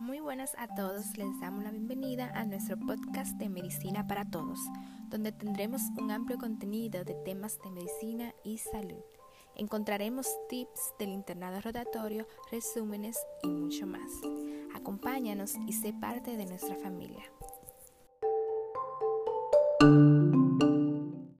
Muy buenas a todos, les damos la bienvenida a nuestro podcast de Medicina para Todos, donde tendremos un amplio contenido de temas de medicina y salud. Encontraremos tips del internado rotatorio, resúmenes y mucho más. Acompáñanos y sé parte de nuestra familia.